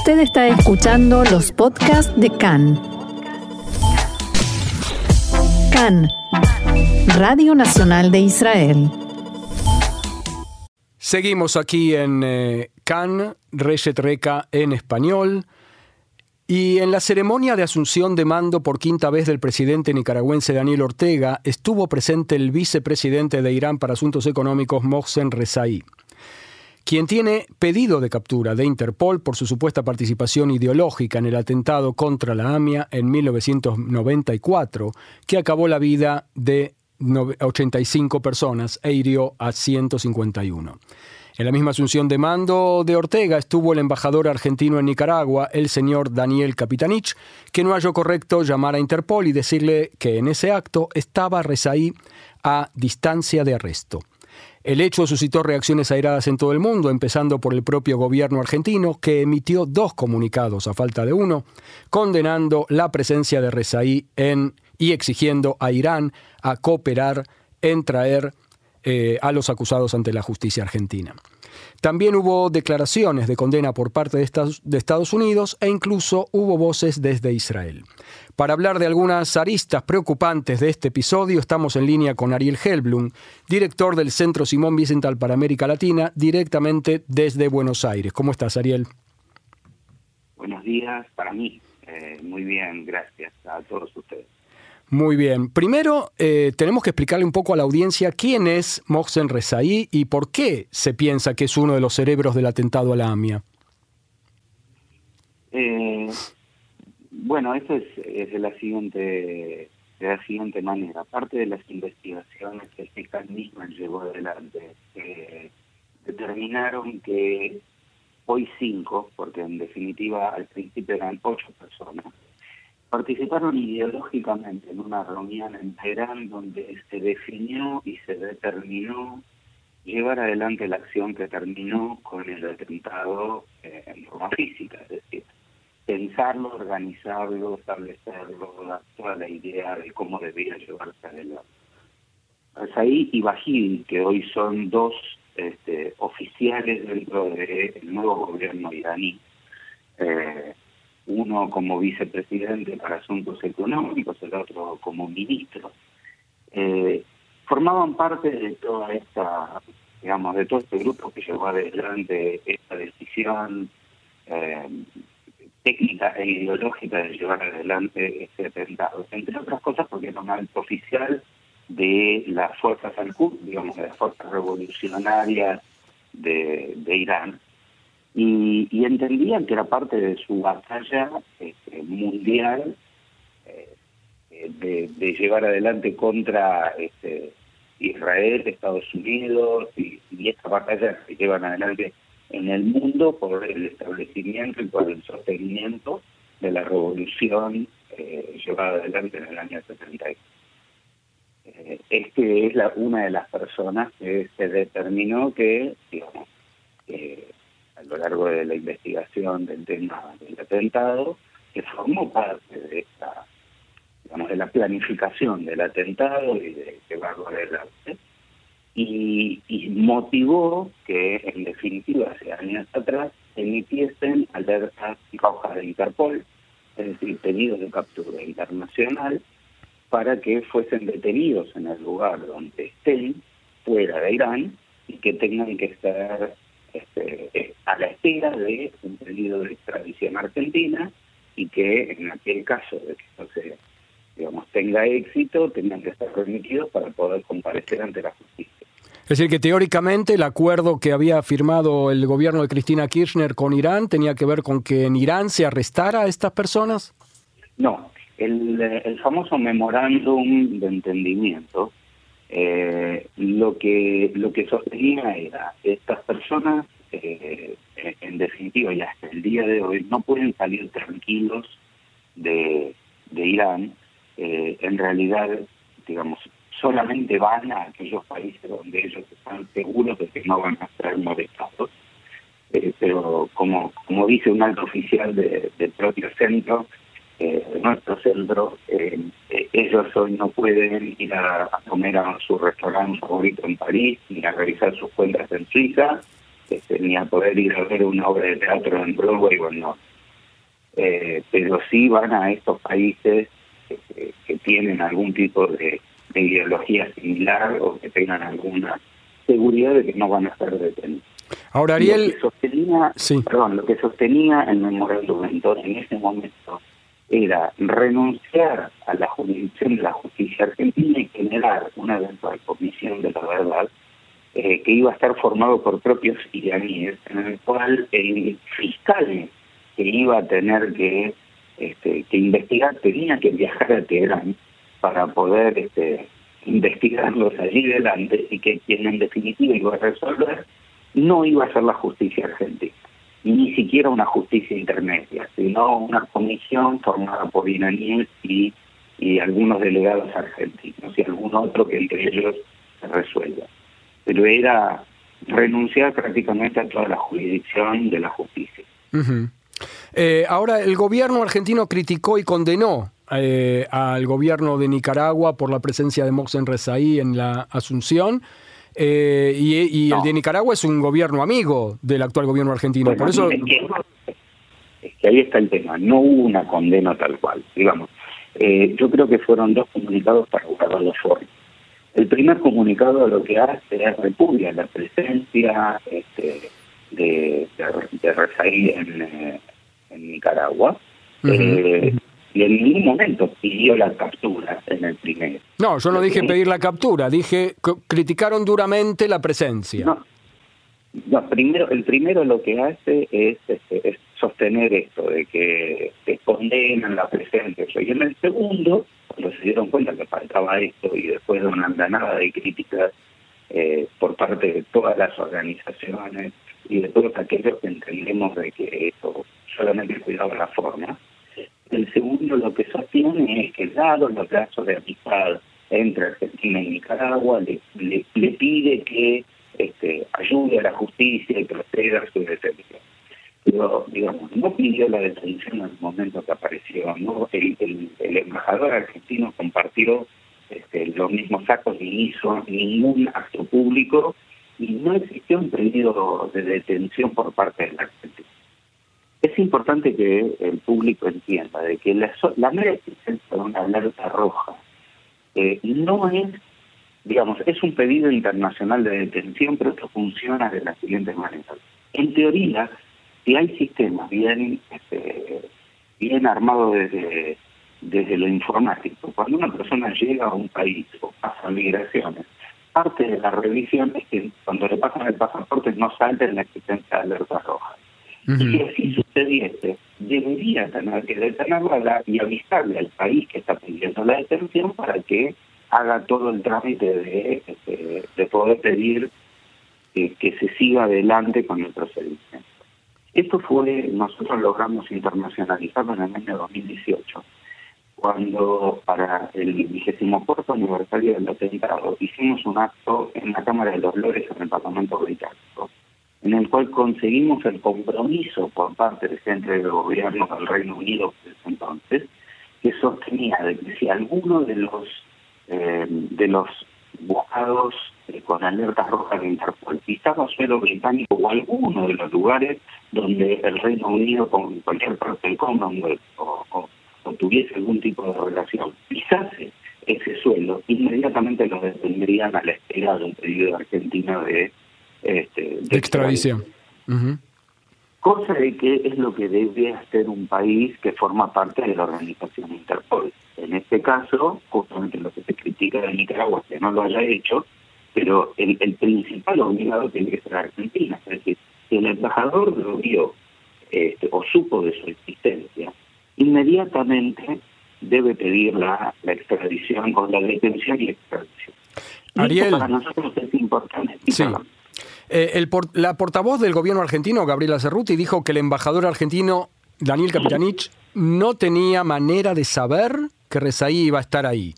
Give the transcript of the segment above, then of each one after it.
Usted está escuchando los podcasts de CAN. CAN, Radio Nacional de Israel. Seguimos aquí en eh, CAN, Reca en español. Y en la ceremonia de asunción de mando por quinta vez del presidente nicaragüense Daniel Ortega estuvo presente el vicepresidente de Irán para Asuntos Económicos Mohsen Rezaí quien tiene pedido de captura de Interpol por su supuesta participación ideológica en el atentado contra la AMIA en 1994, que acabó la vida de 85 personas e hirió a 151. En la misma asunción de mando de Ortega estuvo el embajador argentino en Nicaragua, el señor Daniel Capitanich, que no halló correcto llamar a Interpol y decirle que en ese acto estaba Rezaí a distancia de arresto. El hecho suscitó reacciones airadas en todo el mundo, empezando por el propio gobierno argentino, que emitió dos comunicados a falta de uno, condenando la presencia de Rezaí en y exigiendo a Irán a cooperar en traer eh, a los acusados ante la justicia argentina. También hubo declaraciones de condena por parte de Estados Unidos e incluso hubo voces desde Israel. Para hablar de algunas aristas preocupantes de este episodio, estamos en línea con Ariel Helblum, director del Centro Simón Vicental para América Latina, directamente desde Buenos Aires. ¿Cómo estás, Ariel? Buenos días para mí. Eh, muy bien, gracias a todos ustedes. Muy bien. Primero, eh, tenemos que explicarle un poco a la audiencia quién es Mohsen Rezaí y por qué se piensa que es uno de los cerebros del atentado a la AMIA. Eh, bueno, eso es, de la siguiente de la siguiente manera. Parte de las investigaciones que el fiscal llevó adelante eh, determinaron que hoy cinco, porque en definitiva al principio eran ocho personas, participaron ideológicamente en una reunión en Teherán donde se definió y se determinó llevar adelante la acción que terminó con el atentado eh, en forma física, es decir, pensarlo, organizarlo, establecerlo, toda la idea de cómo debía llevarse adelante. Saí y Bajid, que hoy son dos este, oficiales dentro del nuevo gobierno iraní, eh, uno como vicepresidente para asuntos económicos, el otro como ministro, eh, formaban parte de toda esta, digamos, de todo este grupo que llevó adelante esta decisión eh, técnica e ideológica de llevar adelante este atentado, entre otras cosas porque era un alto oficial de las fuerzas al digamos, de las fuerzas revolucionarias de Irán, y, entendían que era parte de su batalla este, mundial eh, de, llevar adelante contra este, Israel, Estados Unidos y, esta batalla que llevan adelante en el mundo por el establecimiento y por el sostenimiento de la revolución eh, llevada adelante en el año 70. Eh, este es la, una de las personas que se determinó que, eh, a lo largo de la investigación del tema del atentado, que formó parte de esta, digamos, de la planificación del atentado y de llevarlo adelante, y, y motivó que, en definitiva, hace años atrás, emitiesen alertas rojas de Interpol, es decir, pedidos de captura internacional, para que fuesen detenidos en el lugar donde estén, fuera de Irán, y que tengan que estar este, a la espera de un pedido de extradición argentina y que en aquel caso de que esto se, digamos, tenga éxito, tengan que estar remitidos para poder comparecer ante la justicia. Es decir, que teóricamente el acuerdo que había firmado el gobierno de Cristina Kirchner con Irán tenía que ver con que en Irán se arrestara a estas personas. No, el, el famoso memorándum de entendimiento eh, lo que lo que sostenía era estas personas eh, en definitiva y hasta el día de hoy no pueden salir tranquilos de, Irán. Eh, en realidad digamos solamente van a aquellos países donde ellos están seguros de que no van a ser molestados. Eh, pero como como dice un alto oficial de, del propio centro eh, nuestro centro, ellos hoy no pueden ir a, comer a su restaurante favorito en París, ni a realizar sus cuentas en Suiza, este, ni a poder ir a ver una obra de teatro en Broadway o en eh, pero sí van a estos países que tienen algún tipo de, ideología similar o que tengan alguna seguridad de que no van a ser detenidos. Ahora, Ariel... Lo que sostenía, perdón, lo que sostenía el memorándum en ese momento era renunciar a la jurisdicción de la justicia argentina y generar una eventual comisión de la verdad eh, que iba a estar formado por propios iraníes, en el cual el fiscal que iba a tener que, este, que investigar tenía que viajar a Teherán para poder este, investigarlos allí delante y que quien en definitiva iba a resolver no iba a ser la justicia argentina, ni siquiera una justicia intermedia, sino una comisión formada por iraníes y, algunos delegados argentinos y algún otro que entre ellos resuelva. Pero era renunciar prácticamente a toda la jurisdicción de la justicia. Eh, ahora, el gobierno argentino criticó y condenó eh, al gobierno de Nicaragua por la presencia de Mohsen Rezaí en la Asunción. Eh, y, el de Nicaragua es un gobierno amigo del actual gobierno argentino. por eso... Es que, ahí está el tema. No hubo una condena tal cual. Digamos, yo creo que fueron dos comunicados para guardar los formas. El primer comunicado lo que hace es repudia la presencia este, de, de, Rezaí en, en Nicaragua. Eh, y en ningún momento pidió la captura en el primero. No, yo no dije pedir la captura, dije criticaron duramente la presencia. No, primero, el primero lo que hace es, este, sostener esto, de que se condenan la presencia. Y en el segundo, se dieron cuenta que faltaba esto y después de una andanada de críticas eh, por parte de todas las organizaciones y de todos aquellos que entendemos de que esto solamente cuidaba la forma. El segundo lo que sostiene es que dado los lazos de amistad entre Argentina y Nicaragua, le, pide que este, ayude a la justicia y proceda a su detención. Pero, digamos, no pidió la detención en el momento que apareció. ¿no? El, embajador argentino compartió este, los mismos actos y hizo ningún acto público y no existió un pedido de detención por parte de la Argentina. Es importante que el público entienda de que la, la mera existencia de una alerta roja eh, no es, digamos, es un pedido internacional de detención, pero esto funciona de la siguiente manera. En teoría, si hay sistemas bien, este, bien armados desde, desde lo informático, cuando una persona llega a un país o pasa migraciones, parte de la revisión es que cuando le pasan el pasaporte no salte en la existencia de alerta roja. Y si así sucediese, debería tener que detenerla y avisarle al país que está pidiendo la detención para que haga todo el trámite de, este, de, poder pedir que, que se siga adelante con el procedimiento. Esto fue, nosotros logramos internacionalizarlo en el año 2018, cuando para el vigésimo cuarto aniversario del atentado hicimos un acto en la Cámara de los Lores en el Parlamento Británico en el cual conseguimos el compromiso por parte del centro del gobierno del Reino Unido entonces, que sostenía de que si alguno de los eh, de los buscados con alertas rojas de Interpol pisaba suelo británico o alguno de los lugares donde el Reino Unido con cualquier parte del Commonwealth o, o, tuviese algún tipo de relación pisase ese suelo, inmediatamente lo detendrían a la espera de un pedido de Argentina de este, de, extradición. Cosa de que es lo que debe hacer un país que forma parte de la organización Interpol. En este caso, justamente lo que se critica de Nicaragua que no lo haya hecho, pero el, principal obligado tiene que ser Argentina. Es decir, si el embajador lo vio este, o supo de su existencia, inmediatamente debe pedir la, la extradición o la detención y extradición. Ariel, para nosotros es importante. Sí. Eh, la portavoz del gobierno argentino, Gabriela Cerruti, dijo que el embajador argentino, Daniel Capitanich, no tenía manera de saber que Rezaí iba a estar ahí.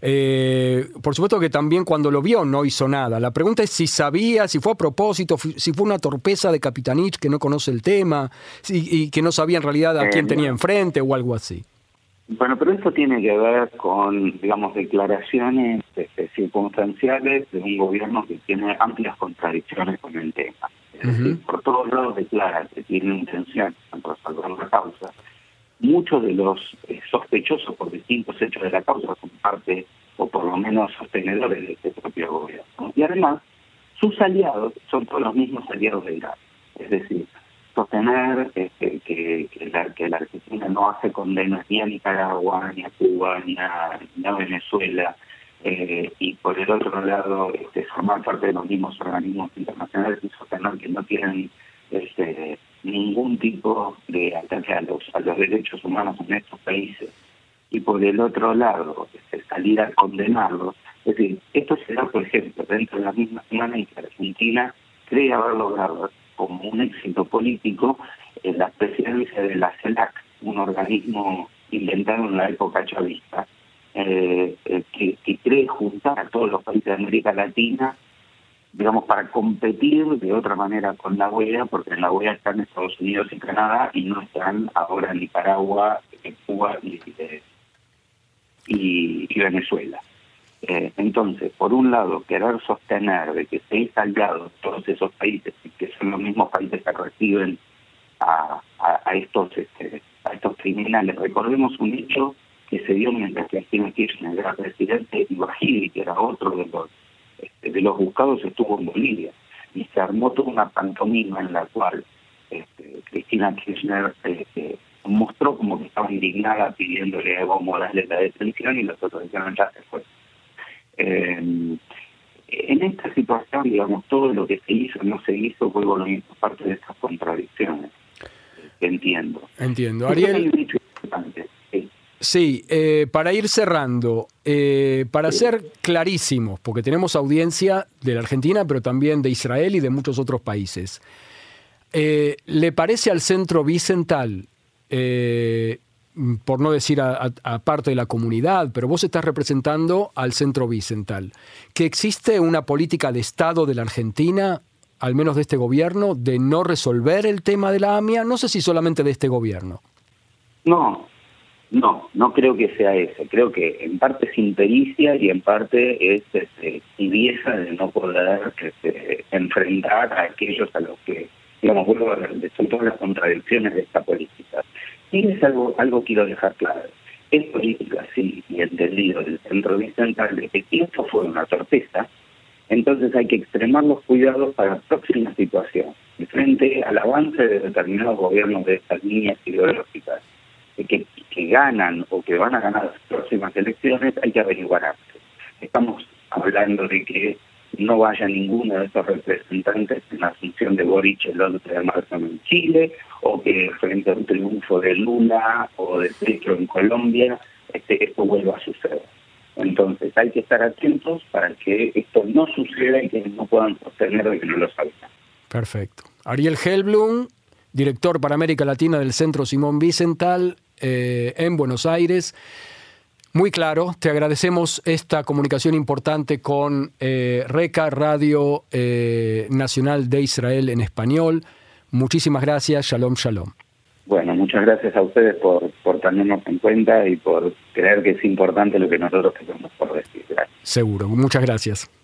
Eh, por supuesto que también cuando lo vio no hizo nada. La pregunta es si sabía, si fue a propósito, si fue una torpeza de Capitanich que no conoce el tema y que no sabía en realidad a quién eh, tenía enfrente o algo así. Bueno, pero esto tiene que ver con, digamos, declaraciones este, circunstanciales de un gobierno que tiene amplias contradicciones con el tema. por todos lados declara que tiene intención de resolver la causa, muchos de los eh, sospechosos por distintos hechos de la causa son parte, o por lo menos sostenedores de este propio gobierno. Y además, sus aliados son todos los mismos aliados de Irak. Es decir, sostener este, que, la, que la Argentina no hace condenas ni a Nicaragua, ni a Cuba, ni a, Venezuela, eh, y por el otro lado este, formar parte de los mismos organismos internacionales y sostener que no tienen este, ningún tipo de ataque a los, a los derechos humanos en estos países y por el otro lado este, salir a condenarlos. Es decir, esto se da, por ejemplo, dentro de la misma semana en que Argentina cree haber logrado como un éxito político en la presidencia de la CELAC, un organismo inventado en la época chavista, eh, eh, que, que cree juntar a todos los países de América Latina digamos, para competir de otra manera con la OEA, porque en la OEA están Estados Unidos y Canadá y no están ahora Nicaragua, en Cuba y, y, Venezuela. Eh, entonces, por un lado, querer sostener de que seis aliados todos esos países, y que son los mismos países que reciben a, a, estos este, a estos criminales. Recordemos un hecho que se dio mientras que Cristina Kirchner era presidente y Bajiri, que era otro de los este, de los buscados estuvo en Bolivia y se armó toda una pantomima en la cual este, Cristina Kirchner este, mostró como que estaba indignada pidiéndole a Evo Morales la detención y los otros dijeron ya se fue. Eh, en esta situación, digamos, todo lo que se hizo no se hizo, fue parte de estas contradicciones. Entiendo. Entiendo. Ariel. Sí, eh, para ir cerrando, eh, para ser clarísimos, porque tenemos audiencia de la Argentina, pero también de Israel y de muchos otros países. Eh, ¿Le parece al centro bicental, por no decir a, parte de la comunidad, pero vos estás representando al centro bicental, que existe una política de Estado de la Argentina, al menos de este gobierno, de no resolver el tema de la AMIA? No sé si solamente de este gobierno. No, no, no creo que sea eso. Creo que en parte es impericia y en parte es este, tibieza de no poder este, enfrentar a aquellos a los que, digamos, vuelvo a son todas las contradicciones de esta política. Y es algo, algo quiero dejar claro. Es política, sí, y entendido del centro central de que esto fue una torpeza, entonces hay que extremar los cuidados para la próxima situación, frente al avance de determinados gobiernos de estas líneas ideológicas que, que ganan o que van a ganar las próximas elecciones, hay que averiguar. Estamos hablando de que no vaya ninguno de estos representantes en la asunción de Boric el 11 de marzo en Chile, o que frente a un triunfo de Lula o de Petro en Colombia, este, esto vuelva a suceder. Entonces hay que estar atentos para que esto no suceda y que no puedan sostener de que no lo sabían. Perfecto. Ariel Helblum, director para América Latina del Centro Simón Vicental, eh, en Buenos Aires. Muy claro, te agradecemos esta comunicación importante con eh, RECA, Radio eh, Nacional de Israel en español. Muchísimas gracias, shalom, shalom. Bueno, muchas gracias a ustedes por, por tenernos en cuenta y por creer que es importante lo que nosotros tenemos por decir. Seguro, muchas gracias.